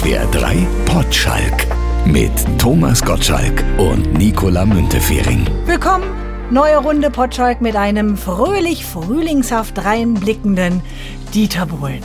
SWR 3 Potschalk mit Thomas Gottschalk und Nicola Müntefering. Willkommen, neue Runde Potschalk mit einem fröhlich frühlingshaft reinblickenden Dieter Bohlen.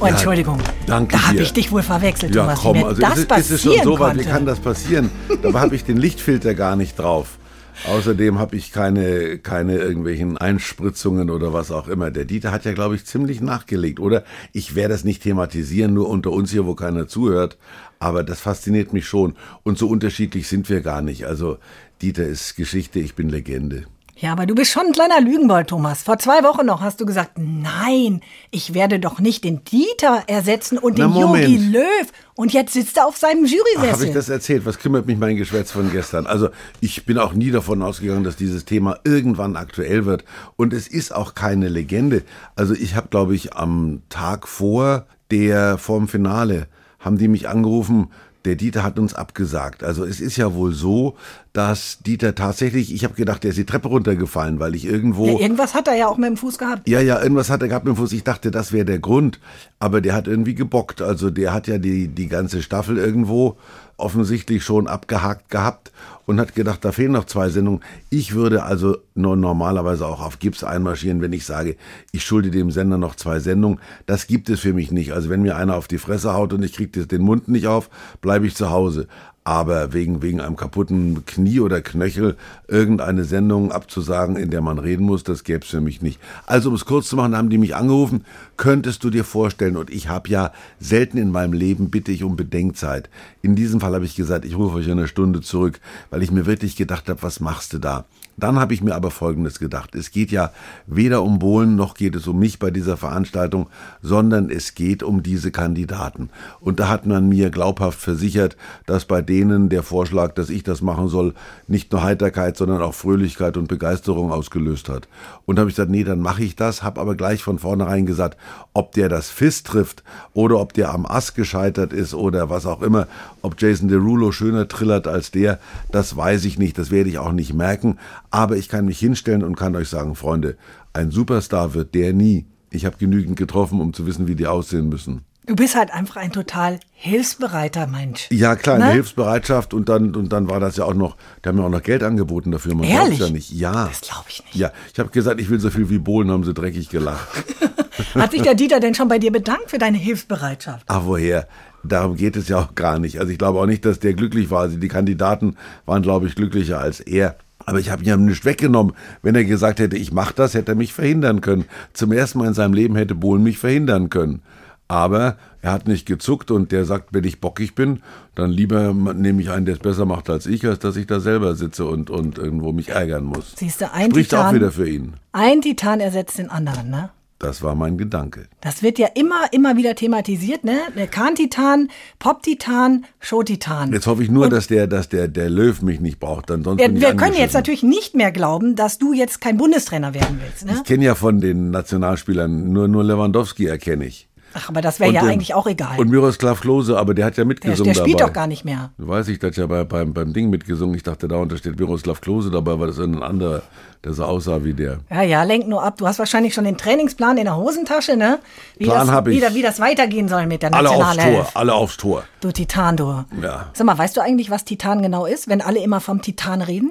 Oh, Ja, Entschuldigung, danke da habe ich dich wohl verwechselt, Ja, Thomas. komm, wie mir also das ist, es- ist passieren es schon so weit, wie kann das passieren? Dabei habe ich den Lichtfilter gar nicht drauf. Außerdem habe ich keine, keine irgendwelchen Einspritzungen oder was auch immer. Der Dieter hat ja, glaube ich, ziemlich nachgelegt, oder? Ich werde das nicht thematisieren, nur unter uns hier, wo keiner zuhört. Aber das fasziniert mich schon. Und so unterschiedlich sind wir gar nicht. Also, Dieter ist Geschichte, ich bin Legende. Ja, aber du bist schon ein kleiner Lügenbold, Thomas. Vor zwei Wochen noch hast du gesagt, nein, ich werde doch nicht den Dieter ersetzen und Na, den Moment. Löw. Und jetzt sitzt er auf seinem Ach, habe Jurysessel. ich das erzählt? Was kümmert mich mein Geschwätz von gestern? Also ich bin auch nie davon ausgegangen, dass dieses Thema irgendwann aktuell wird. Und es ist auch keine Legende. Also ich habe, glaube ich, am Tag vor der vorm Finale haben die mich angerufen. Der Dieter hat uns abgesagt. Also es ist ja wohl so, dass Dieter tatsächlich, ich habe gedacht, der ist die Treppe runtergefallen, weil ich irgendwo ja, irgendwas hat er ja auch mit dem Fuß gehabt. ja, ja, irgendwas hat er gehabt mit dem Fuß. Ich dachte, das wäre der Grund. Aber der hat irgendwie gebockt. Also der hat ja die, die ganze Staffel irgendwo offensichtlich schon abgehakt gehabt und hat gedacht, da fehlen noch zwei Sendungen. Ich würde also nur normalerweise auch auf Gips einmarschieren, wenn ich sage, ich schulde dem Sender noch zwei Sendungen. Das gibt es für mich nicht. Also wenn mir einer auf die Fresse haut und ich kriege den Mund nicht auf, bleibe ich zu Hause. Aber wegen, wegen einem kaputten Knie oder Knöchel irgendeine Sendung abzusagen, in der man reden muss, das gäbe es für mich nicht. Also um es kurz zu machen, haben die mich angerufen, könntest du dir vorstellen, und ich habe ja selten in meinem Leben, bitte ich um Bedenkzeit. In diesem Fall habe ich gesagt, ich rufe euch in einer Stunde zurück, weil ich mir wirklich gedacht habe, was machst du da? Dann habe ich mir aber Folgendes gedacht. Es geht ja weder um Bohlen noch geht es um mich bei dieser Veranstaltung, sondern es geht um diese Kandidaten. Und da hat man mir glaubhaft versichert, dass bei denen der Vorschlag, dass ich das machen soll, nicht nur Heiterkeit, sondern auch Fröhlichkeit und Begeisterung ausgelöst hat. Und habe ich gesagt, nee, dann mache ich das, habe aber gleich von vornherein gesagt, ob der das FIS trifft oder ob der am Ass gescheitert ist oder was auch immer, ob Jason Derulo schöner trillert als der, das weiß ich nicht, das werde ich auch nicht merken. Aber ich kann mich hinstellen und kann euch sagen, Freunde, ein Superstar wird der nie. Ich habe genügend getroffen, um zu wissen, wie die aussehen müssen. Du bist halt einfach ein total hilfsbereiter Mensch. Ja, klar, eine Ne? Hilfsbereitschaft und dann, und dann war das ja auch noch, die haben mir auch noch Geld angeboten dafür. Man Ehrlich? ja nicht. Ja. Das glaub ich nicht. Ja, ich habe gesagt, ich will so viel wie Bohlen, haben sie dreckig gelacht. Hat sich der Dieter denn schon bei dir bedankt für deine Hilfsbereitschaft? Ach, woher? Darum geht es ja auch gar nicht. Also ich glaube auch nicht, dass der glücklich war. Also die Kandidaten waren, glaube ich, glücklicher als er. Aber ich habe ihm nichts weggenommen. Wenn er gesagt hätte, ich mache das, hätte er mich verhindern können. Zum ersten Mal in seinem Leben hätte Bohlen mich verhindern können. Aber er hat nicht gezuckt und der sagt, wenn ich bockig bin, dann lieber nehme ich einen, der es besser macht als ich, als dass ich da selber sitze und, und irgendwo mich ärgern muss. Siehst du, ein Spricht auch Titan- wieder für ihn. Ein Titan ersetzt den anderen, ne? Das war mein Gedanke. Das wird ja immer, immer wieder thematisiert, ne? Der Kahn-Titan, Pop-Titan, Show-Titan. Jetzt hoffe ich nur, dass der, dass der, der Löw mich nicht braucht. Dann sonst ich wir können jetzt natürlich nicht mehr glauben, dass du jetzt kein Bundestrainer werden willst, ne? Ich kenne ja von den Nationalspielern nur, nur Lewandowski erkenne ich. Ach, aber das wäre ja ähm, eigentlich auch egal. Und Miroslav Klose, aber der hat ja Der, mitgesungen der spielt dabei. doch gar nicht mehr. Weiß ich, der hat ja bei, beim, beim Ding mitgesungen. Ich dachte, da steht Miroslav Klose dabei, war das ein anderer, der so aussah wie der. Ja, ja, lenk nur ab. Du hast wahrscheinlich schon den Trainingsplan in der Hosentasche, ne? Wie Plan das, hab ich. Wie, wie das weitergehen soll mit der Alle aufs Tor, alle aufs Tor. Du Titan, du. Ja. Sag mal, weißt du eigentlich, was Titan genau ist, wenn alle immer vom Titan reden?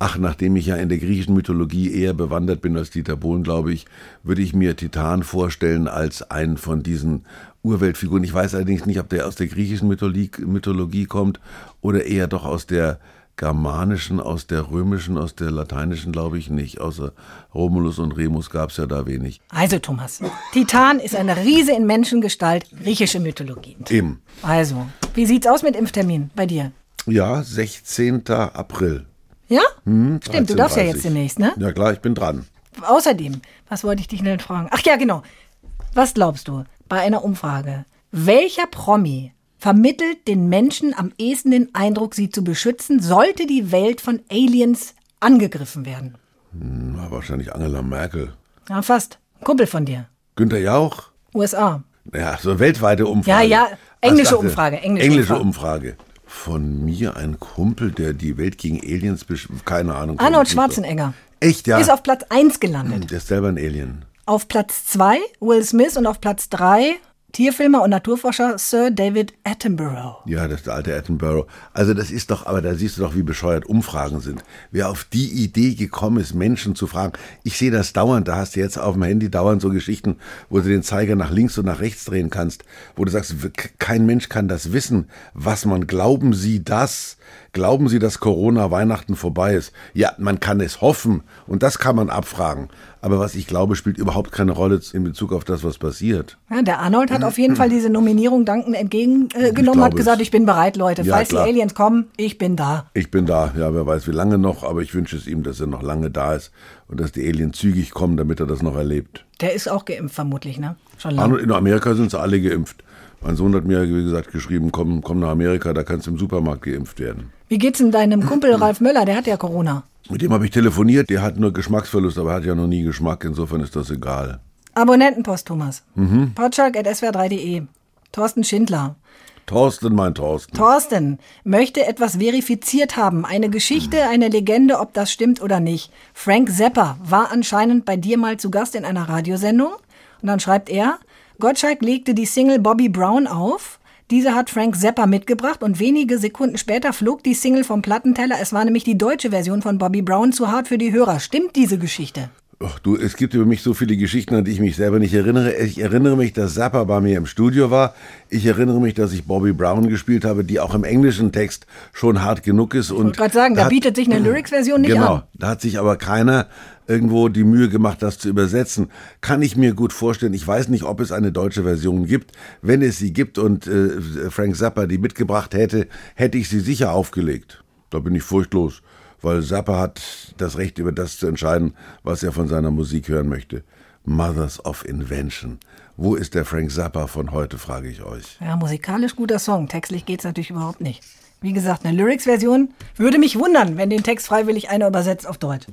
Ach, nachdem ich ja in der griechischen Mythologie eher bewandert bin als Dieter Bohlen, glaube ich, würde ich mir Titan vorstellen als einen von diesen Urweltfiguren. Ich weiß allerdings nicht, ob der aus der griechischen Mythologie, Mythologie kommt oder eher doch aus der germanischen, aus der römischen, aus der lateinischen, glaube ich nicht. Außer Romulus und Remus gab es ja da wenig. Also, Thomas, Titan ist eine Riese in Menschengestalt, griechische Mythologie. Eben. Also, wie sieht's aus mit Impftermin bei dir? Ja, 16. April. Ja? Stimmt, du darfst ja 13:30. jetzt demnächst, ne? Ja klar, ich bin dran. Außerdem, was wollte ich dich denn fragen? Ach ja, genau. Was glaubst du bei einer Umfrage? Welcher Promi vermittelt den Menschen am ehesten den Eindruck, sie zu beschützen, sollte die Welt von Aliens angegriffen werden? Na, wahrscheinlich Angela Merkel. Ja, fast. Kumpel von dir. Günther Jauch? USA. Ja, so weltweite Umfrage. Ja, ja, englische dachte- Umfrage, englische Englische Umfrage. Umfrage. Von mir ein Kumpel, der die Welt gegen Aliens besch... Keine Ahnung. Arnold. Schwarzenegger. Echt, ja? Ist auf Platz 1 gelandet. der ist selber ein Alien. Auf Platz 2 Will Smith und auf Platz 3 Tierfilmer und Naturforscher Sir David Attenborough. Ja, das ist der alte Attenborough. Also das ist doch, aber da siehst du doch, wie bescheuert Umfragen sind. Wer auf die Idee gekommen ist, Menschen zu fragen. Ich sehe das dauernd, da hast du jetzt auf dem Handy dauernd so Geschichten, wo du den Zeiger nach links und nach rechts drehen kannst, wo du sagst, kein Mensch kann das wissen. Was man, glauben Sie das? Glauben Sie, dass Corona Weihnachten vorbei ist? Ja, man kann es hoffen und das kann man abfragen. Aber was ich glaube, spielt überhaupt keine Rolle in Bezug auf das, was passiert. Ja, der Arnold hat auf jeden Fall diese Nominierung dankend entgegengenommen, äh, hat gesagt, ich bin bereit, Leute. Ja, Falls klar. die Aliens kommen, ich bin da. Ich bin da. Ja, wer weiß wie lange noch, aber ich wünsche es ihm, dass er noch lange da ist und dass die Aliens zügig kommen, damit er das noch erlebt. Der ist auch geimpft vermutlich, ne? Schon lange. Arnold, in Amerika sind sie alle geimpft. Mein Sohn hat mir, wie gesagt, geschrieben, komm, komm nach Amerika, da kannst du im Supermarkt geimpft werden. Wie geht's denn deinem Kumpel Ralf Möller? Der hat ja Corona. Mit dem habe ich telefoniert, der hat nur Geschmacksverlust, aber er hat ja noch nie Geschmack, insofern ist das egal. Abonnentenpost, Thomas. Mhm. Potschalk.swr3.de. Thorsten Schindler. Thorsten, mein Thorsten. Thorsten möchte etwas verifiziert haben. Eine Geschichte, eine Legende, ob das stimmt oder nicht. Frank Zappa war anscheinend bei dir mal zu Gast in einer Radiosendung. Und dann schreibt er, Gottschalk legte die Single Bobby Brown auf. Diese hat Frank Zappa mitgebracht und wenige Sekunden später flog die Single vom Plattenteller. Es war nämlich die deutsche Version von Bobby Brown zu hart für die Hörer. Stimmt diese Geschichte? Ach du, es gibt über mich so viele Geschichten, an die ich mich selber nicht erinnere. Ich erinnere mich, dass Zappa bei mir im Studio war. Ich erinnere mich, dass ich Bobby Brown gespielt habe, die auch im englischen Text schon hart genug ist. Und ich wollte gerade sagen, da, da bietet sich eine Lyrics-Version nicht genau, an. Genau, da hat sich aber keiner irgendwo die Mühe gemacht, das zu übersetzen. Kann ich mir gut vorstellen. Ich weiß nicht, ob es eine deutsche Version gibt. Wenn es sie gibt und äh, Frank Zappa die mitgebracht hätte, hätte ich sie sicher aufgelegt. Da bin ich furchtlos weil Zappa hat das Recht, über das zu entscheiden, was er von seiner Musik hören möchte. Mothers of Invention. Wo ist der Frank Zappa von heute, frage ich euch. Ja, musikalisch guter Song. Textlich geht's natürlich überhaupt nicht. Wie gesagt, eine Lyrics-Version würde mich wundern, wenn den Text freiwillig einer übersetzt auf Deutsch.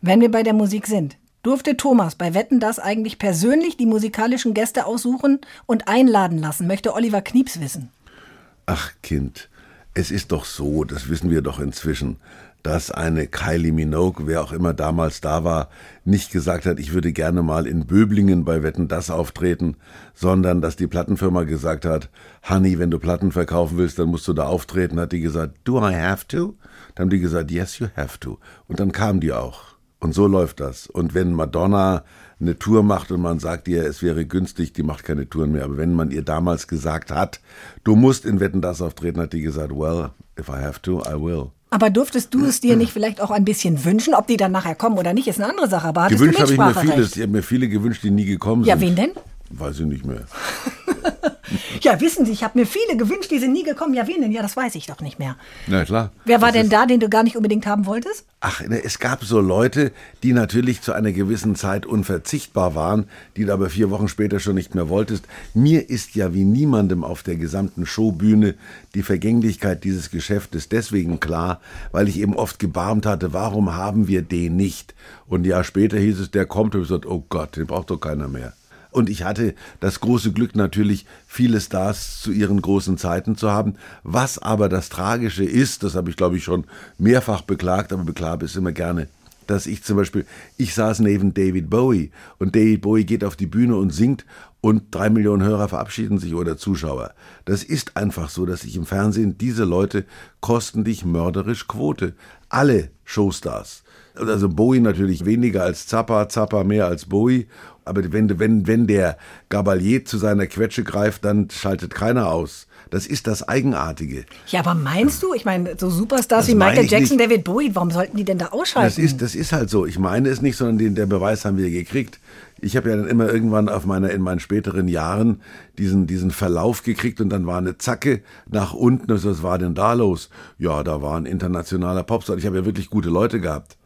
Wenn wir bei der Musik sind, durfte Thomas bei Wetten das eigentlich persönlich die musikalischen Gäste aussuchen und einladen lassen, möchte Oliver Knieps wissen. Ach Kind, es ist doch so, das wissen wir doch inzwischen, dass eine Kylie Minogue, wer auch immer damals da war, nicht gesagt hat, ich würde gerne mal in Böblingen bei Wetten das auftreten, sondern dass die Plattenfirma gesagt hat, Honey, wenn du Platten verkaufen willst, dann musst du da auftreten, hat die gesagt, do I have to? Dann haben die gesagt, yes, you have to. Und dann kam die auch. Und so läuft das. Und wenn Madonna eine Tour macht und man sagt ihr, es wäre günstig, die macht keine Touren mehr. Aber wenn man ihr damals gesagt hat, du musst in Wetten das auftreten, hat die gesagt, well, if I have to, I will. Aber durftest du es dir nicht vielleicht auch ein bisschen wünschen? Ob die dann nachher kommen oder nicht, ist eine andere Sache. Aber gewünscht habe ich mir vieles. Ich habe mir viele gewünscht, die nie gekommen sind. Ja, wen denn? Weiß ich nicht mehr. ja, wissen Sie, ich habe mir viele gewünscht, die sind nie gekommen. Ja, wen denn? Ja, das weiß ich doch nicht mehr. Na klar. Wer war das denn da, den du gar nicht unbedingt haben wolltest? Ach, ne, es gab so Leute, die natürlich zu einer gewissen Zeit unverzichtbar waren, die du aber vier Wochen später schon nicht mehr wolltest. Mir ist ja wie niemandem auf der gesamten Showbühne die Vergänglichkeit dieses Geschäftes deswegen klar, weil ich eben oft gebarmt hatte, warum haben wir den nicht? Und ein Jahr später hieß es, der kommt und ich gesagt, oh Gott, den braucht doch keiner mehr. Und ich hatte das große Glück natürlich, viele Stars zu ihren großen Zeiten zu haben. Was aber das Tragische ist, das habe ich glaube ich schon mehrfach beklagt, aber beklage es immer gerne, dass ich zum Beispiel, ich saß neben David Bowie und David Bowie geht auf die Bühne und singt und drei Millionen Hörer verabschieden sich oder Zuschauer. Das ist einfach so, dass ich im Fernsehen, diese Leute kosten dich mörderisch Quote. Alle Showstars. Also Bowie natürlich weniger als Zappa, Zappa mehr als Bowie aber wenn, wenn, wenn der Gabalier zu seiner Quetsche greift, dann schaltet keiner aus. Das ist das Eigenartige. Ja, aber meinst du, ich meine, so Superstars das wie Michael Jackson. David Bowie, warum sollten die denn da ausschalten? Das ist, das ist halt so. Ich meine es nicht, sondern den, der Beweis haben wir gekriegt. Ich habe ja dann immer irgendwann auf meiner, in meinen späteren Jahren diesen, diesen Verlauf gekriegt und dann war eine Zacke nach unten. Also, was war denn da los? Ja, da war ein internationaler Popstar. Ich habe ja wirklich gute Leute gehabt.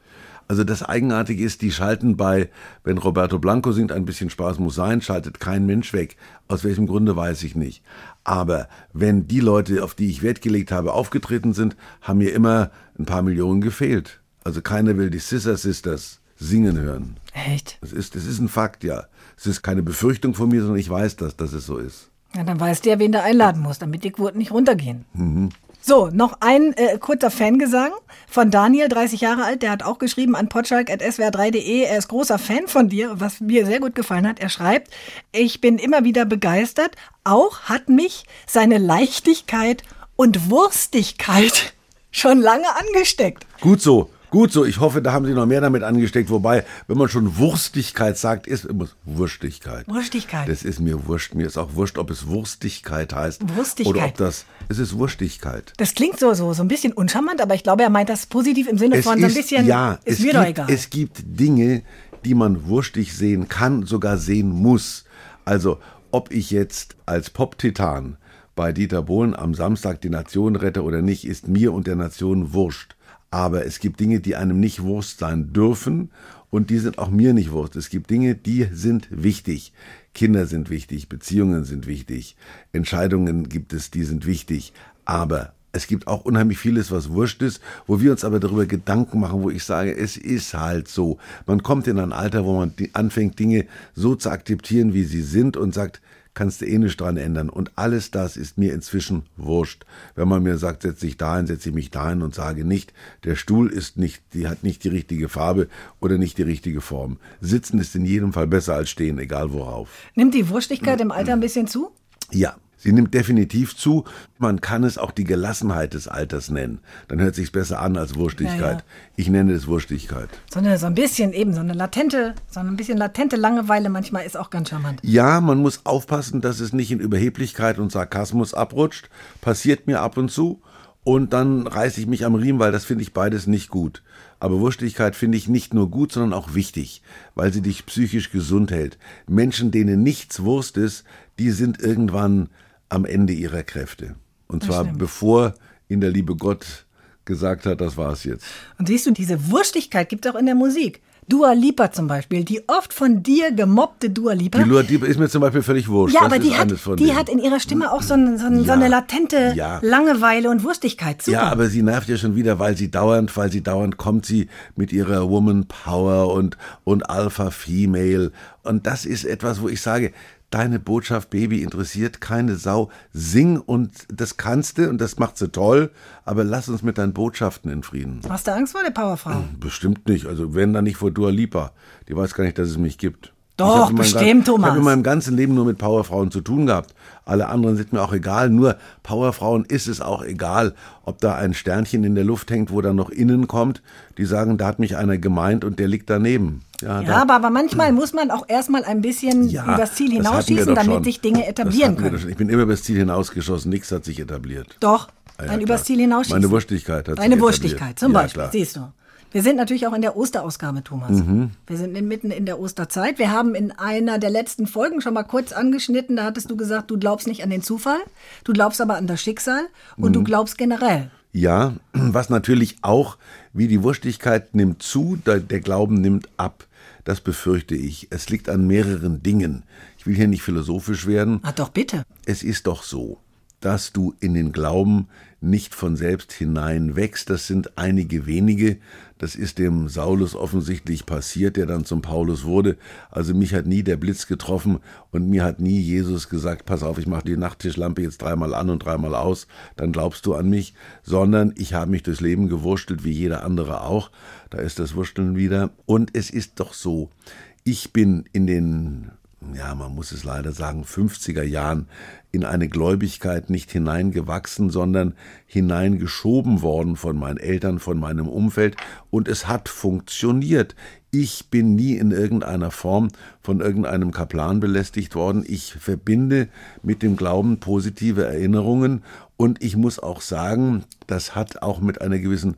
Also das Eigenartige ist, die schalten bei, wenn Roberto Blanco singt, ein bisschen Spaß muss sein, schaltet kein Mensch weg. Aus welchem Grunde weiß ich nicht. Aber wenn die Leute, auf die ich Wert gelegt habe, aufgetreten sind, haben mir immer ein paar Millionen gefehlt. Also keiner will die Scissor Sisters singen hören. Echt? Das ist, das ist ein Fakt, ja. Es ist keine Befürchtung von mir, sondern ich weiß das, dass es so ist. Ja, dann weißt du ja, wen du einladen musst, damit die Quoten nicht runtergehen. Mhm. So, noch ein äh, kurzer Fangesang von Daniel, 30 Jahre alt. Der hat auch geschrieben an potschalk.swr3.de. Er ist großer Fan von dir, was mir sehr gut gefallen hat. Er schreibt, ich bin immer wieder begeistert. Auch hat mich seine Leichtigkeit und Wurstigkeit schon lange angesteckt. Gut so. Gut so, ich hoffe, da haben Sie noch mehr damit angesteckt. Wobei, wenn man schon Wurstigkeit sagt, ist immer Wurstigkeit. Wurstigkeit. Das ist mir wurscht. Mir ist auch wurscht, ob es Wurstigkeit heißt. Wurstigkeit. Oder ob das, es ist Wurstigkeit. Das klingt so, so, so ein bisschen uncharmant, aber ich glaube, er meint das positiv im Sinne von so ein bisschen, ja, ist es mir gibt, doch egal. Es gibt Dinge, die man wurstig sehen kann, sogar sehen muss. Also, ob ich jetzt als Pop-Titan bei Dieter Bohlen am Samstag die Nation rette oder nicht, ist mir und der Nation wurscht. Aber es gibt Dinge, die einem nicht Wurst sein dürfen und die sind auch mir nicht Wurst. Es gibt Dinge, die sind wichtig. Kinder sind wichtig, Beziehungen sind wichtig, Entscheidungen gibt es, die sind wichtig. Aber es gibt auch unheimlich vieles, was wurscht ist, wo wir uns aber darüber Gedanken machen, wo ich sage, es ist halt so. Man kommt in ein Alter, wo man anfängt, Dinge so zu akzeptieren, wie sie sind und sagt, kannst du eh nicht dran ändern. Und alles das ist mir inzwischen wurscht. Wenn man mir sagt, setz dich dahin, setze ich mich dahin und sage nicht, der Stuhl ist nicht, die hat nicht die richtige Farbe oder nicht die richtige Form. Sitzen ist in jedem Fall besser als stehen, egal worauf. Nimmt die Wurstigkeit im Alter ein bisschen zu? Ja. Sie nimmt definitiv zu. Man kann es auch die Gelassenheit des Alters nennen. Dann hört sich's besser an als Wurstigkeit. Ja, ja. Ich nenne es Wurstigkeit. So, eine, so ein bisschen eben, so eine latente, so ein bisschen latente Langeweile manchmal ist auch ganz charmant. Ja, man muss aufpassen, dass es nicht in Überheblichkeit und Sarkasmus abrutscht. Passiert mir ab und zu. Und dann reiße ich mich am Riemen, weil das finde ich beides nicht gut. Aber Wurstigkeit finde ich nicht nur gut, sondern auch wichtig, weil sie dich psychisch gesund hält. Menschen, denen nichts Wurst ist, die sind irgendwann am Ende ihrer Kräfte. Und zwar stimmt. bevor ihnen der liebe Gott gesagt hat, das war's jetzt. Und siehst du, diese Wurstigkeit gibt es auch in der Musik. Dua Lipa zum Beispiel, die oft von dir gemobbte Dua Lipa. Die Lua Diep ist mir zum Beispiel völlig wurscht. ja, Das aber die hat, die denen. hat in ihrer Stimme auch so, ein, so, ein, so Ja, eine latente ja. Langeweile und Wurstigkeit. Super. Ja, aber sie nervt ja schon wieder, weil sie dauernd, weil sie dauernd kommt sie mit ihrer Woman Power und, und Alpha Female. Und das ist etwas, wo ich sage, deine Botschaft, Baby, interessiert keine Sau. Sing und das kannst du und das macht sie toll, aber lass uns mit deinen Botschaften in Frieden. Hast du Angst vor der Powerfrau? Bestimmt nicht. Also wenn dann nicht vor Dua Lipa. Die weiß gar nicht, dass es mich gibt. Doch, bestimmt, gan- Ich Thomas. habe in meinem ganzen Leben nur mit Powerfrauen zu tun gehabt. Alle anderen sind mir auch egal. Nur Powerfrauen ist es auch egal, ob da ein Sternchen in der Luft hängt, wo dann noch innen kommt. Die sagen, da hat mich einer gemeint und der liegt daneben. Ja, Ja, aber, aber manchmal muss man auch erstmal ein bisschen ja, übers Ziel hinausschießen, damit schon. sich Dinge etablieren können. Ich bin immer übers Ziel hinausgeschossen. Nichts hat sich etabliert. Doch, Ja, ja, ein übers Ziel hinausschießen. Meine Wurstigkeit hat sich Deine etabliert. Wurstigkeit, zum Beispiel, klar. siehst du. Wir sind natürlich auch in der Osterausgabe, Thomas. Mhm. Wir sind in, mitten in der Osterzeit. Wir haben in einer der letzten Folgen schon mal kurz angeschnitten, da hattest du gesagt, du glaubst nicht an den Zufall, du glaubst aber an das Schicksal und Mhm. du glaubst generell. Ja, was natürlich auch, wie die Wurstigkeit nimmt zu, der Glauben nimmt ab. Das befürchte ich. Es liegt an mehreren Dingen. Ich will hier nicht philosophisch werden. Ah, doch bitte. Es ist doch so, dass du in den Glauben nicht von selbst hinein wächst. Das sind einige wenige. Das ist dem Saulus offensichtlich passiert, der dann zum Paulus wurde. Also mich hat nie der Blitz getroffen und mir hat nie Jesus gesagt, pass auf, ich mache die Nachttischlampe jetzt dreimal an und dreimal aus, dann glaubst du an mich, sondern ich habe mich durchs Leben gewurstelt, wie jeder andere auch. Da ist das Wursteln wieder. Und es ist doch so, ich bin in den ja, man muss es leider sagen, 50er Jahren in eine Gläubigkeit nicht hineingewachsen, sondern hineingeschoben worden von meinen Eltern, von meinem Umfeld und es hat funktioniert. Ich bin nie in irgendeiner Form von irgendeinem Kaplan belästigt worden. Ich verbinde mit dem Glauben positive Erinnerungen und ich muss auch sagen, das hat auch mit einer gewissen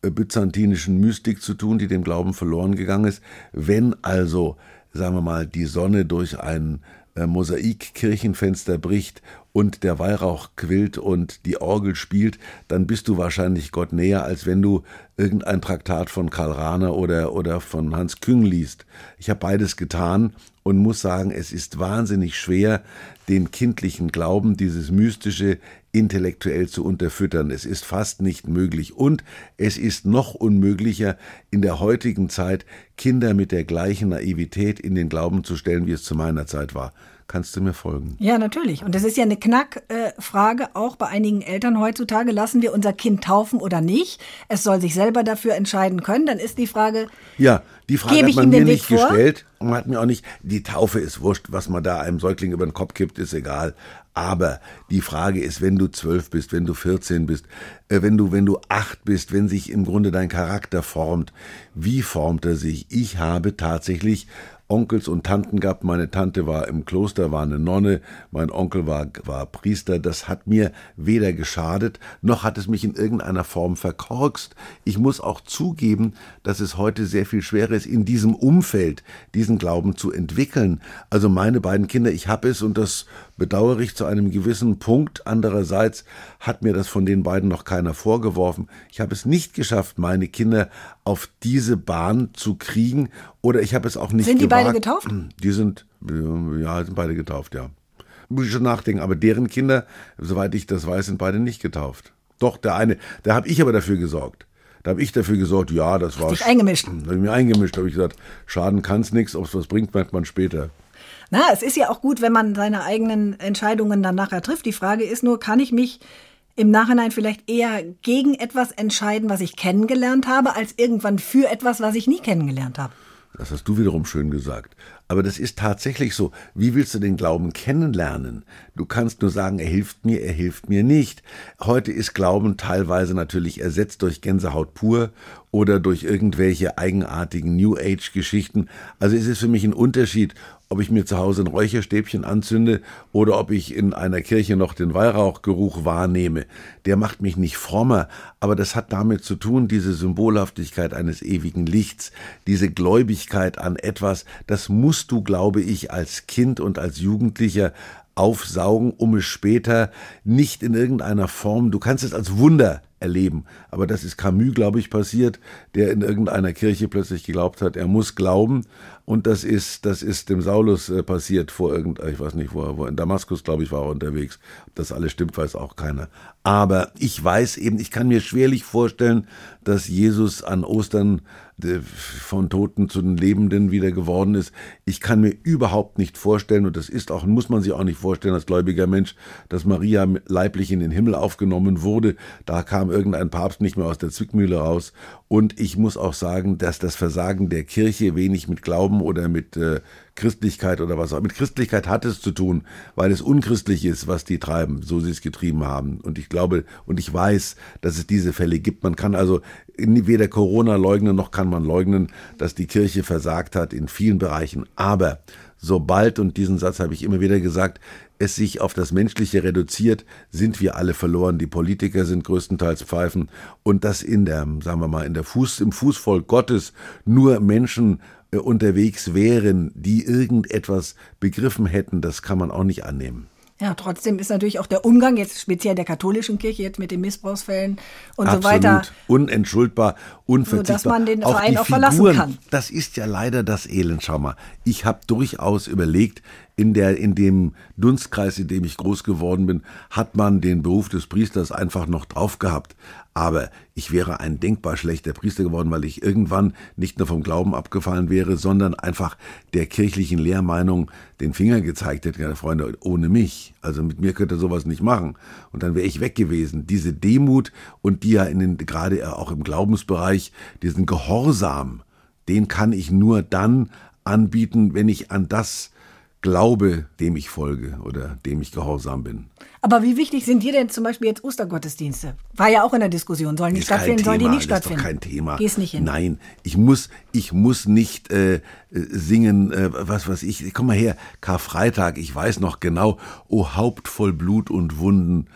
äh, byzantinischen Mystik zu tun, die dem Glauben verloren gegangen ist. Wenn also, sagen wir mal, die Sonne durch ein äh, Mosaikkirchenfenster bricht und der Weihrauch quillt und die Orgel spielt, dann bist du wahrscheinlich Gott näher, als wenn du irgendein Traktat von Karl Rahner oder, oder von Hans Küng liest. Ich habe beides getan und muss sagen, es ist wahnsinnig schwer, den kindlichen Glauben, dieses mystische, intellektuell zu unterfüttern. Es ist fast nicht möglich. Und es ist noch unmöglicher, in der heutigen Zeit Kinder mit der gleichen Naivität in den Glauben zu stellen, wie es zu meiner Zeit war. Kannst du mir folgen? Ja, natürlich. Und das ist ja eine Knackfrage auch bei einigen Eltern heutzutage. Lassen wir unser Kind taufen oder nicht? Es soll sich selber dafür entscheiden können. Dann ist die Frage. Ja, die Frage Gebe hat ich man mir nicht vor? gestellt und man hat mir auch nicht. Die Taufe ist wurscht, was man da einem Säugling über den Kopf kippt, ist egal. Aber die Frage ist, wenn du zwölf bist, wenn du 14 bist, äh, wenn du, wenn du acht bist, wenn sich im Grunde dein Charakter formt, wie formt er sich? Ich habe tatsächlich Onkels und Tanten gehabt. Meine Tante war im Kloster, war eine Nonne, mein Onkel war, war Priester. Das hat mir weder geschadet, noch hat es mich in irgendeiner Form verkorkst. Ich muss auch zugeben, dass es heute sehr viel schwerer ist, in diesem Umfeld diesen Glauben zu entwickeln. Also meine beiden Kinder, ich habe es und das bedauere ich zu einem gewissen Punkt. Andererseits hat mir das von den beiden noch keiner vorgeworfen. Ich habe es nicht geschafft, meine Kinder auf diese Bahn zu kriegen oder ich habe es auch nicht Sind die beide gewagt. getauft? Die sind, ja, sind beide getauft, ja. Muss ich schon nachdenken, aber deren Kinder, soweit ich das weiß, sind beide nicht getauft. Doch, der eine, da habe ich aber dafür gesorgt. Da habe ich dafür gesorgt, ja, das war. dich eingemischt. Da habe ich mir eingemischt, habe ich gesagt, schaden kann's nichts, ob es was bringt, merkt man später. Na, es ist ja auch gut, wenn man seine eigenen Entscheidungen dann nachher trifft. Die Frage ist nur, kann ich mich im Nachhinein vielleicht eher gegen etwas entscheiden, was ich kennengelernt habe, als irgendwann für etwas, was ich nie kennengelernt habe? Das hast du wiederum schön gesagt. Aber das ist tatsächlich so. Wie willst du den Glauben kennenlernen? Du kannst nur sagen, er hilft mir, er hilft mir nicht. Heute ist Glauben teilweise natürlich ersetzt durch Gänsehaut pur oder durch irgendwelche eigenartigen New Age Geschichten. Also es ist für mich ein Unterschied, ob ich mir zu Hause ein Räucherstäbchen anzünde oder ob ich in einer Kirche noch den Weihrauchgeruch wahrnehme. Der macht mich nicht frommer, aber das hat damit zu tun, diese Symbolhaftigkeit eines ewigen Lichts, diese Gläubigkeit an etwas, das musst du, glaube ich, als Kind und als Jugendlicher aufsaugen, um es später nicht in irgendeiner Form, du kannst es als Wunder erleben. Aber das ist Camus, glaube ich, passiert, der in irgendeiner Kirche plötzlich geglaubt hat, er muss glauben. Und das ist, das ist dem Saulus äh, passiert vor irgend, ich weiß nicht, wo er, wo in Damaskus, glaube ich, war er unterwegs. Ob das alles stimmt, weiß auch keiner. Aber ich weiß eben, ich kann mir schwerlich vorstellen, dass Jesus an Ostern äh, von Toten zu den Lebenden wieder geworden ist. Ich kann mir überhaupt nicht vorstellen, und das ist auch, muss man sich auch nicht vorstellen als gläubiger Mensch, dass Maria leiblich in den Himmel aufgenommen wurde. Da kam irgendein Papst nicht mehr aus der Zwickmühle raus. Und ich muss auch sagen, dass das Versagen der Kirche wenig mit Glauben oder mit äh, Christlichkeit oder was auch. Mit Christlichkeit hat es zu tun, weil es unchristlich ist, was die treiben, so sie es getrieben haben. Und ich glaube und ich weiß, dass es diese Fälle gibt. Man kann also weder Corona leugnen, noch kann man leugnen, dass die Kirche versagt hat in vielen Bereichen. Aber sobald, und diesen Satz habe ich immer wieder gesagt, es sich auf das Menschliche reduziert, sind wir alle verloren. Die Politiker sind größtenteils Pfeifen. Und dass in der, sagen wir mal, in der Fuß, im Fußvolk Gottes nur Menschen unterwegs wären, die irgendetwas begriffen hätten, das kann man auch nicht annehmen. Ja, trotzdem ist natürlich auch der Umgang jetzt speziell der katholischen Kirche jetzt mit den Missbrauchsfällen und Absolut so weiter. unentschuldbar, unverzichtbar. Sodass man den Auch Verein die auch verlassen Figuren, kann. Das ist ja leider das Elend. Schau mal, ich habe durchaus überlegt, in, der, in dem Dunstkreis, in dem ich groß geworden bin, hat man den Beruf des Priesters einfach noch drauf gehabt. Aber ich wäre ein denkbar schlechter Priester geworden, weil ich irgendwann nicht nur vom Glauben abgefallen wäre, sondern einfach der kirchlichen Lehrmeinung den Finger gezeigt hätte. Ja, Freunde, ohne mich. Also mit mir könnt ihr sowas nicht machen. Und dann wäre ich weg gewesen. Diese Demut und die ja in den, gerade auch im Glaubensbereich, diesen Gehorsam, den kann ich nur dann anbieten, wenn ich an das glaube, dem ich folge oder dem ich gehorsam bin. Aber wie wichtig sind dir denn zum Beispiel jetzt Ostergottesdienste? War ja auch in der Diskussion. Sollen die stattfinden, sollen die nicht das ist stattfinden? doch kein Thema. Gehst nicht hin. Nein, ich muss, ich muss nicht äh, äh, singen, äh, was weiß ich. Komm mal her, Karfreitag, ich weiß noch genau, o Haupt voll Blut und Wunden,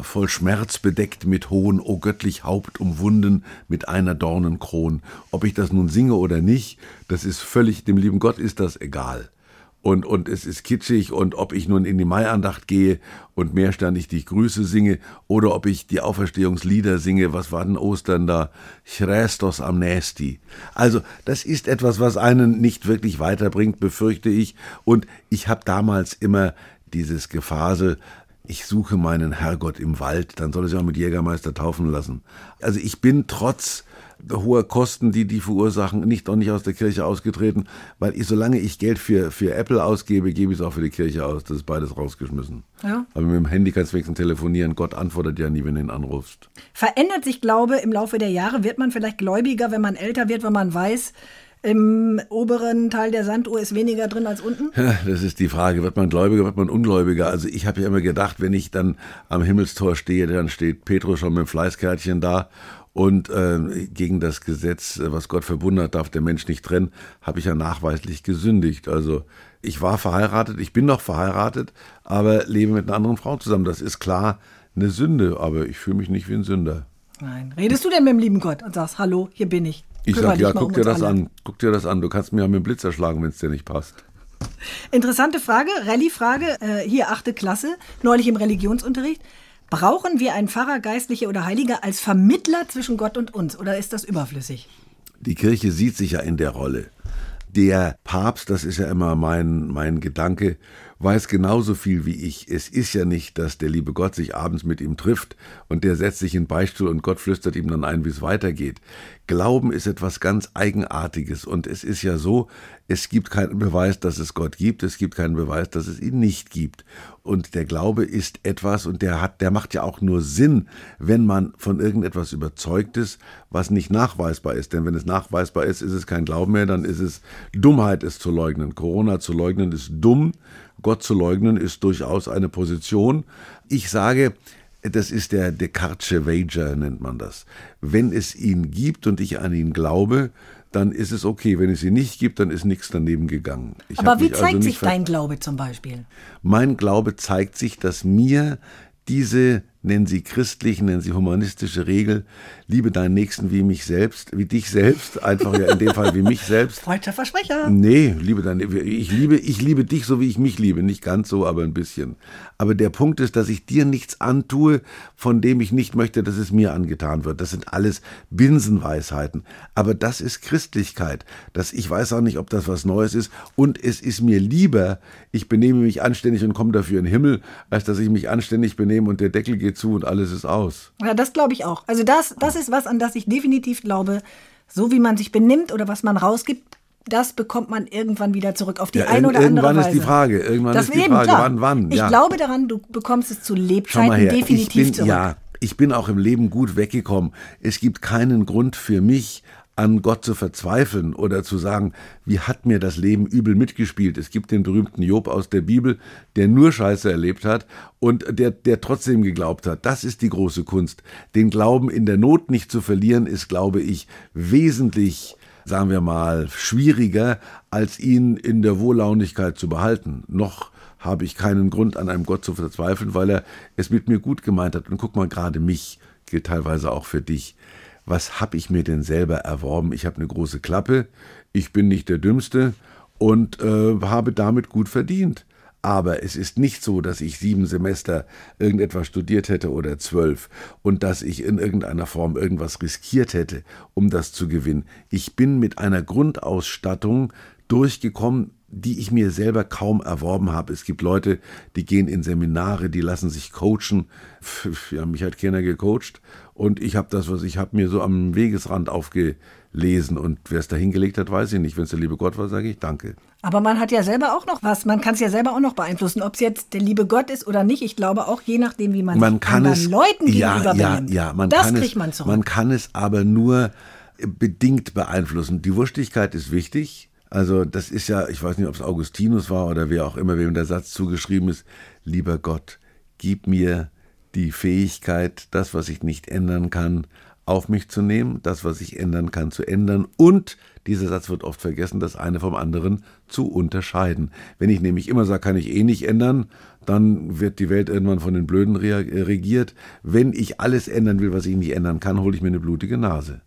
voll Schmerz bedeckt mit hohen, o göttlich Haupt umwunden mit einer Dornenkron. Ob ich das nun singe oder nicht, das ist völlig, dem lieben Gott ist das egal. Und, und es ist kitschig und ob ich nun in die Maiandacht gehe und mehrständig die Grüße singe oder ob ich die Auferstehungslieder singe, was war denn Ostern da? Chrestos amnesti. Also das ist etwas, was einen nicht wirklich weiterbringt, befürchte ich. Und ich habe damals immer dieses Gefasel, ich suche meinen Herrgott im Wald, dann soll er sich auch mit Jägermeister taufen lassen. Also ich bin trotz hoher Kosten, die die verursachen, nicht auch nicht aus der Kirche ausgetreten, weil ich, solange ich Geld für, für Apple ausgebe, gebe ich es auch für die Kirche aus. Das ist beides rausgeschmissen. Ja. Aber mit dem Handy kannst du wenigstens telefonieren. Gott antwortet ja nie, wenn du ihn anrufst. Verändert sich Glaube im Laufe der Jahre? Wird man vielleicht gläubiger, wenn man älter wird, wenn man weiß, im oberen Teil der Sanduhr ist weniger drin als unten? Das ist die Frage, wird man Gläubiger, wird man Ungläubiger? Also ich habe ja immer gedacht, wenn ich dann am Himmelstor stehe, dann steht Petrus schon mit dem Fleißkärtchen da und äh, gegen das Gesetz, äh, was Gott verbunden hat, darf der Mensch nicht trennen, habe ich ja nachweislich gesündigt. Also ich war verheiratet, ich bin noch verheiratet, aber lebe mit einer anderen Frau zusammen. Das ist klar eine Sünde, aber ich fühle mich nicht wie ein Sünder. Nein. Redest du denn mit dem lieben Gott und sagst, hallo, hier bin ich? Ich Kümmer sag, dich ja, guck um dir das alle. an, guck dir das an. Du kannst mir ja mit dem Blitz erschlagen, wenn es dir nicht passt. Interessante Frage, Rallye-Frage, äh, hier achte Klasse, neulich im Religionsunterricht. Brauchen wir einen Pfarrer, Geistliche oder Heilige als Vermittler zwischen Gott und uns oder ist das überflüssig? Die Kirche sieht sich ja in der Rolle. Der Papst, das ist ja immer mein, mein Gedanke, weiß genauso viel wie ich. Es ist ja nicht, dass der liebe Gott sich abends mit ihm trifft und der setzt sich in den Beichtstuhl und Gott flüstert ihm dann ein, wie es weitergeht. Glauben ist etwas ganz Eigenartiges und es ist ja so, es gibt keinen Beweis, dass es Gott gibt, es gibt keinen Beweis, dass es ihn nicht gibt. Und der Glaube ist etwas und der hat, der macht ja auch nur Sinn, wenn man von irgendetwas überzeugt ist, was nicht nachweisbar ist. Denn wenn es nachweisbar ist, ist es kein Glauben mehr, dann ist es Dummheit, es zu leugnen. Corona zu leugnen ist dumm. Gott zu leugnen ist durchaus eine Position. Ich sage, das ist der Descartesche Wager, nennt man das. Wenn es ihn gibt und ich an ihn glaube, dann ist es okay. Wenn es ihn nicht gibt, dann ist nichts daneben gegangen. Ich Aber wie also zeigt nicht sich dein Glaube zum Beispiel? Mein Glaube zeigt sich, dass mir diese, nennen sie christlich, nennen sie humanistische Regel, liebe deinen Nächsten wie mich selbst, wie dich selbst, einfach ja in dem Fall wie mich selbst. Freudscher Versprecher. Nee, liebe deine, ich liebe, ich liebe dich so wie ich mich liebe, nicht ganz so, aber ein bisschen. Aber der Punkt ist, dass ich dir nichts antue, von dem ich nicht möchte, dass es mir angetan wird. Das sind alles Binsenweisheiten. Aber das ist Christlichkeit. Das, ich weiß auch nicht, ob das was Neues ist. Und es ist mir lieber, ich benehme mich anständig und komme dafür in den Himmel, als dass ich mich anständig benehme und der Deckel geht zu und alles ist aus. Ja, das glaube ich auch. Also das, das ist was, an das ich definitiv glaube. So wie man sich benimmt oder was man rausgibt, das bekommt man irgendwann wieder zurück auf die Ja, eine oder irgendwann andere ist Weise. die Frage, irgendwann das ist die eben, Frage, klar. wann, wann, Ich ja. glaube daran, du bekommst es zu Lebzeiten definitiv bin, zurück. ja, ich bin auch im Leben gut weggekommen. Es gibt keinen Grund für mich, an Gott zu verzweifeln oder zu sagen, wie hat mir das Leben übel mitgespielt. Es gibt den berühmten Job aus der Bibel, der nur Scheiße erlebt hat und der, der trotzdem geglaubt hat. Das ist die große Kunst. Den Glauben in der Not nicht zu verlieren, ist, glaube ich, wesentlich sagen wir mal, schwieriger, als ihn in der Wohllaunigkeit zu behalten. Noch habe ich keinen Grund, an einem Gott zu verzweifeln, weil er es mit mir gut gemeint hat. Und guck mal, gerade mich gilt teilweise auch für dich. Was habe ich mir denn selber erworben? Ich habe eine große Klappe, ich bin nicht der Dümmste und äh, habe damit gut verdient. Aber es ist nicht so, dass ich sieben Semester irgendetwas studiert hätte oder zwölf und dass ich in irgendeiner Form irgendwas riskiert hätte, um das zu gewinnen. Ich bin mit einer Grundausstattung durchgekommen, die ich mir selber kaum erworben habe. Es gibt Leute, die gehen in Seminare, die lassen sich coachen. Ja, mich hat keiner gecoacht und ich habe das, was ich habe, mir so am Wegesrand aufgelesen und wer es da hingelegt hat, weiß ich nicht. Wenn es der liebe Gott war, sage ich Danke. Aber man hat ja selber auch noch was. Man kann es ja selber auch noch beeinflussen, ob es jetzt der liebe Gott ist oder nicht. Ich glaube auch, je nachdem, wie man, man sich kann anderen es Leuten ja, gegenüber ja, benimmt. ja, man das kann kriegt es, man zurück. Man kann es aber nur bedingt beeinflussen. Die Wurstigkeit ist wichtig. Also das ist ja, ich weiß nicht, ob es Augustinus war oder wer auch immer, wem der Satz zugeschrieben ist, lieber Gott, gib mir die Fähigkeit, das, was ich nicht ändern kann, auf mich zu nehmen, das, was ich ändern kann, zu ändern und, dieser Satz wird oft vergessen, das eine vom anderen zu unterscheiden. Wenn ich nämlich immer sage, kann ich eh nicht ändern, dann wird die Welt irgendwann von den Blöden regiert. Wenn ich alles ändern will, was ich nicht ändern kann, hole ich mir eine blutige Nase.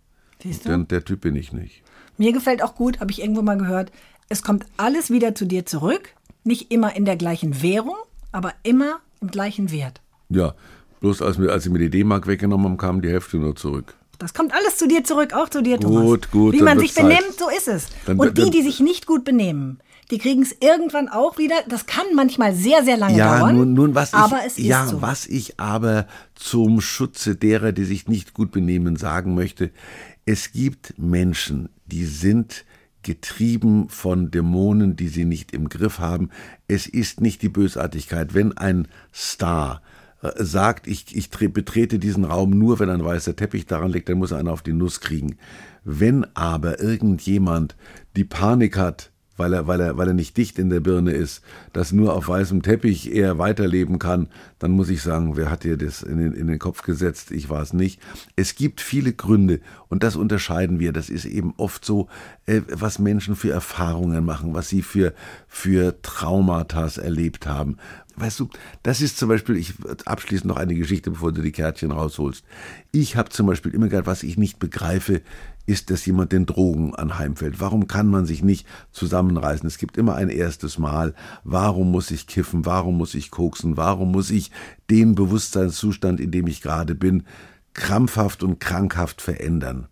Siehst du? Denn der Typ bin ich nicht. Mir gefällt auch gut, habe ich irgendwo mal gehört, es kommt alles wieder zu dir zurück. Nicht immer in der gleichen Währung, aber immer im gleichen Wert. Ja, bloß als, als sie mir die D-Mark weggenommen haben, kam die Hälfte nur zurück. Das kommt alles zu dir zurück, auch zu dir, Thomas. Gut, gut, Wie man sich Zeit. benimmt, so ist es. Dann Und die, dann- die sich nicht gut benehmen, Die kriegen es irgendwann auch wieder. Das kann manchmal sehr, sehr lange Ja, dauern. nun, nun was aber ich, es ist ja, so. was ich aber zum Schutze derer, die sich nicht gut benehmen, sagen möchte, es gibt Menschen, die sind getrieben von Dämonen, die sie nicht im Griff haben. Es ist nicht die Bösartigkeit. Wenn ein Star äh, sagt, ich, ich tre- betrete diesen Raum nur, wenn ein weißer Teppich daran liegt, dann muss er einen auf die Nuss kriegen. Wenn aber irgendjemand die Panik hat, weil er, weil er, weil er nicht dicht in der Birne ist, dass nur auf weißem Teppich er weiterleben kann, dann muss ich sagen, wer hat dir das in den, in den Kopf gesetzt? Ich war es nicht. Es gibt viele Gründe und das unterscheiden wir. Das ist eben oft so, äh, was Menschen für Erfahrungen machen, was sie für, für Traumata erlebt haben. Weißt du, das ist zum Beispiel, ich abschließend noch eine Geschichte, bevor du die Kärtchen rausholst. Ich habe zum Beispiel immer gedacht, was ich nicht begreife, ist, dass jemand den Drogen anheimfällt. Warum kann man sich nicht zusammenreißen? Es gibt immer ein erstes Mal. Warum muss ich kiffen? Warum muss ich koksen? Warum muss ich den Bewusstseinszustand, in dem ich gerade bin, krampfhaft und krankhaft verändern?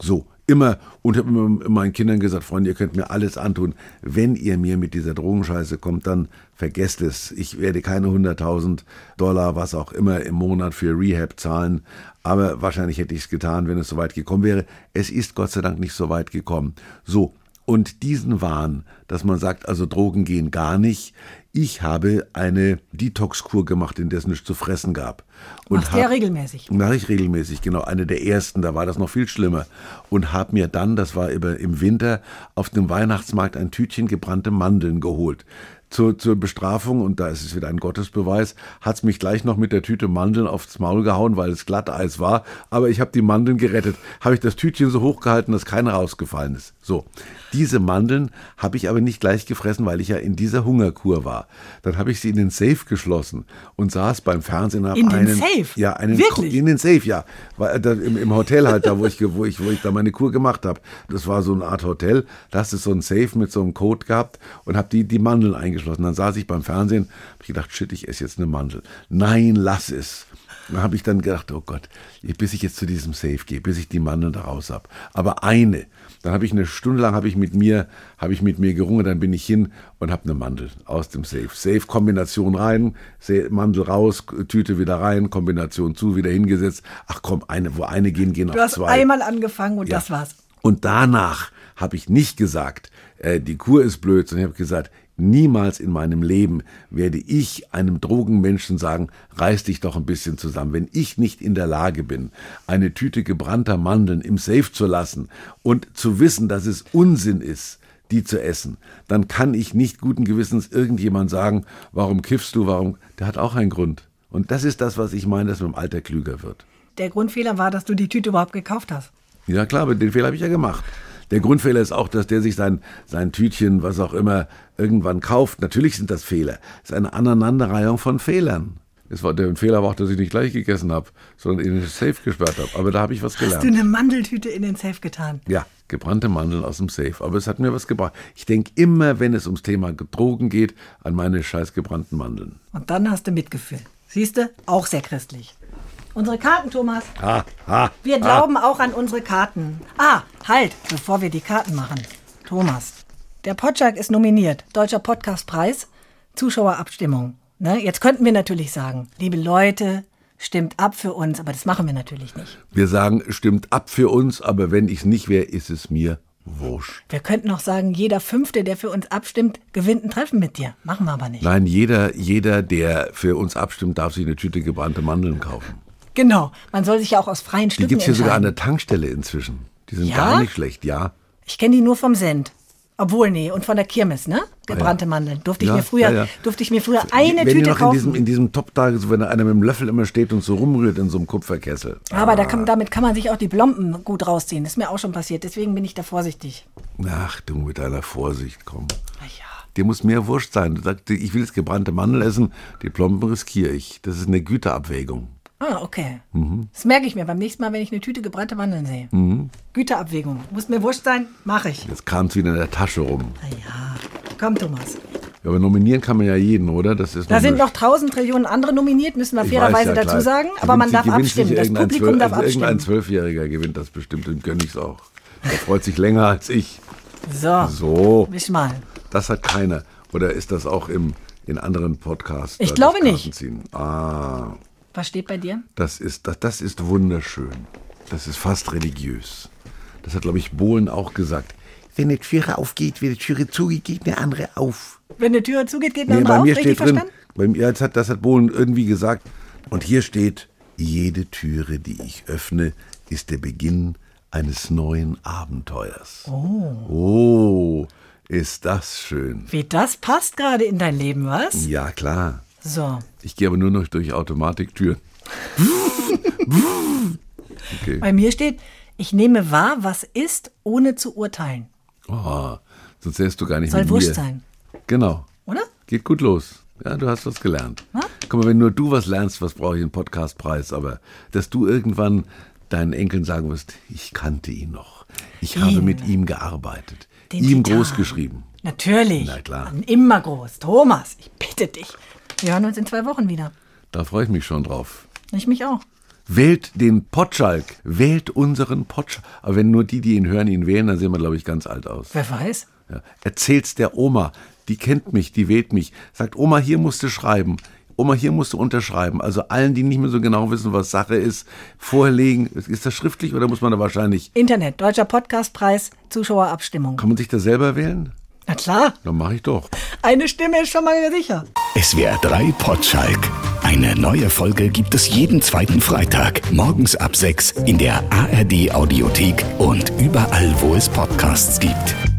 So, immer und habe meinen Kindern gesagt, Freunde, ihr könnt mir alles antun. Wenn ihr mir mit dieser Drogenscheiße kommt, dann vergesst es. Ich werde keine 100.000 Dollar, was auch immer, im Monat für Rehab zahlen. Aber wahrscheinlich hätte ich es getan, wenn es so weit gekommen wäre. Es ist Gott sei Dank nicht so weit gekommen. So, und diesen Wahn, dass man sagt, also Drogen gehen gar nicht. Ich habe eine Detox-Kur gemacht, in der es nichts zu fressen gab. Und Macht der hab- regelmäßig. Mache ich regelmäßig, genau. Eine der ersten, da war das noch viel schlimmer. Und habe mir dann, das war im Winter, auf dem Weihnachtsmarkt ein Tütchen gebrannte Mandeln geholt. Zur, zur Bestrafung, und da ist es wieder ein Gottesbeweis, hat's mich gleich noch mit der Tüte Mandeln aufs Maul gehauen, weil es Glatteis war. Aber ich habe die Mandeln gerettet. Habe ich das Tütchen so hochgehalten, dass keiner rausgefallen ist. So, diese Mandeln habe ich aber nicht gleich gefressen, weil ich ja in dieser Hungerkur war. Dann habe ich sie in den Safe geschlossen und saß beim Fernsehen hab In den einen, Safe? Ja, einen Wirklich? in den Safe, ja. Weil, äh, da, im, Im Hotel halt, da wo ich, wo ich, wo ich da meine Kur gemacht habe. Das war so eine Art Hotel. Da hast du so ein Safe mit so einem Code gehabt und habe die, die Mandeln eingeschlossen. Dann saß ich beim Fernsehen, habe ich gedacht, shit, ich esse jetzt eine Mandel. Nein, lass es. Da habe ich dann gedacht, oh Gott, bis ich jetzt zu diesem Safe gehe, bis ich die Mandeln da raus habe. Aber eine. Dann habe ich eine Stunde lang habe ich mit mir, habe ich mit mir gerungen, dann bin ich hin und habe eine Mandel aus dem Safe. Safe Kombination rein, Mandel raus, Tüte wieder rein, Kombination zu, wieder hingesetzt. Ach komm, eine, wo eine gehen, gehen noch Du hast zwei. einmal angefangen und Ja. das war's. Und danach habe ich nicht gesagt, äh, die Kur ist blöd, sondern ich habe gesagt, niemals in meinem Leben werde ich einem Drogenmenschen sagen, reiß dich doch ein bisschen zusammen. Wenn ich nicht in der Lage bin, eine Tüte gebrannter Mandeln im Safe zu lassen und zu wissen, dass es Unsinn ist, die zu essen, dann kann ich nicht guten Gewissens irgendjemand sagen, warum kiffst du, warum, der hat auch einen Grund. Und das ist das, was ich meine, dass man im Alter klüger wird. Der Grundfehler war, dass du die Tüte überhaupt gekauft hast. Ja klar, den Fehler habe ich ja gemacht. Der Grundfehler ist auch, dass der sich sein, sein Tütchen, was auch immer, irgendwann kauft. Natürlich sind das Fehler. Es ist eine Aneinanderreihung von Fehlern. Es war, der Fehler war auch, dass ich nicht gleich gegessen habe, sondern in den Safe gesperrt habe. Aber da habe ich was Hast du gelernt. eine Mandeltüte in den Safe getan? Ja, gebrannte Mandeln aus dem Safe. Aber es hat mir was gebracht. Ich denke immer, wenn es ums Thema Drogen geht, an meine scheiß gebrannten Mandeln. Und dann hast du Mitgefühl. Siehst du? Auch sehr christlich. Unsere Karten, Thomas. Ha, ha, Wir glauben auch an unsere Karten. Ah, halt, bevor wir die Karten machen. Thomas, der Potschak ist nominiert. Deutscher Podcastpreis, Zuschauerabstimmung. Ne? Jetzt könnten wir natürlich sagen, liebe Leute, stimmt ab für uns, aber das machen wir natürlich nicht. Wir sagen, stimmt ab für uns, aber wenn ich es nicht wäre, ist es mir wurscht. Wir könnten auch sagen, jeder Fünfte, der für uns abstimmt, gewinnt ein Treffen mit dir. Machen wir aber nicht. Nein, jeder, jeder, der für uns abstimmt, darf sich eine Tüte gebrannte Mandeln kaufen. Genau, man soll sich ja auch aus freien Die Stücken gibt's hier sogar an der Tankstelle inzwischen. Die sind Ja? gar nicht schlecht, ja. Ich kenne die nur vom Send. Obwohl, nee, und von der Kirmes, ne? Gebrannte Mandeln. Durfte ich Ja, mir früher, ja, ja. durfte ich mir früher eine Wenn Tüte noch in kaufen. diesem, in diesem Top da, so wenn einer mit dem Löffel immer steht und so rumrührt in so einem Kupferkessel. Aber da kann, damit kann man sich auch die Blomben gut rausziehen. Das ist mir auch schon passiert. Deswegen bin ich da vorsichtig. Ach, du mit deiner Vorsicht, komm. Na ja. Dir muss mehr wurscht sein. Du sagst, ich will jetzt gebrannte Mandeln essen, die Plomben riskiere ich. Das ist eine Güterabwägung. Ah, okay. Mhm. Das merke ich mir beim nächsten Mal, wenn ich eine Tüte gebrannte Mandeln sehe. Güterabwägung. Muss mir wurscht sein, mache ich. Jetzt kam es wieder in der Tasche rum. Na ja. Komm, Thomas. Ja, aber nominieren kann man ja jeden, oder? Das ist Da sind noch tausend Trillionen andere nominiert, müssen wir Ich fairerweise ja, dazu sagen. Aber man Gewinnt- darf gewinnt abstimmen. Das irgendein Publikum Zwölf- darf also Irgendein abstimmen. Zwölfjähriger gewinnt das bestimmt, dem gönn ich's auch. Der freut sich länger als ich. So, So. wisch mal. Das hat keiner. Oder ist das auch im, in anderen Podcasts? Ich glaube nicht. Kartenziehen? Ah, Was steht bei dir? das ist, das, das ist wunderschön. Das ist fast religiös. Das hat, glaube ich, Bohlen auch gesagt. Wenn eine Türe aufgeht, wenn die Türe zugeht, geht eine andere auf. Wenn eine Tür zugeht, geht eine Nee, andere bei auf. mir Richtig steht drin, verstanden? bei mir, das, hat, das hat Bohlen irgendwie gesagt. Und hier steht, jede Türe, die ich öffne, ist der Beginn eines neuen Abenteuers. Oh. Oh, ist das schön. Wie das passt gerade in dein Leben, was? Ja, klar. So. Ich gehe aber nur noch durch Automatiktüren. okay. Bei mir steht, ich nehme wahr, was ist, ohne zu urteilen. Oh, sonst wärst du gar nicht Soll wurscht sein. Genau. Oder? Geht gut los. Ja, du hast was gelernt. Na? Guck mal, wenn nur du was lernst, was brauche ich einen Podcastpreis? Aber dass du irgendwann deinen Enkeln sagen wirst, ich kannte ihn noch. Ich habe Ihn. mit ihm gearbeitet. Den ihm Titan. groß geschrieben. Natürlich. Na klar. Immer groß. Thomas, ich bitte dich. Wir hören uns in zwei Wochen wieder. Da freue ich mich schon drauf. Ich mich auch. Wählt den Potschalk. Wählt unseren Potschalk. Aber wenn nur die, die ihn hören, ihn wählen, dann sehen wir, glaube ich, ganz alt aus. Wer weiß? Ja. Erzählt's der Oma. Die kennt mich, die wählt mich. Sagt, Oma, hier musst du schreiben. Oma, hier musst du unterschreiben. Also allen, die nicht mehr so genau wissen, was Sache ist, vorlegen. Ist das schriftlich oder muss man da wahrscheinlich, Internet, Deutscher Podcastpreis, Zuschauerabstimmung. kann man sich das selber wählen? Na klar, Dann mache ich doch. eine Stimme ist schon mal sicher. SWR 3 Potschalk. Eine neue Folge gibt es jeden zweiten Freitag, morgens ab 6 in der ARD Audiothek und überall, wo es Podcasts gibt.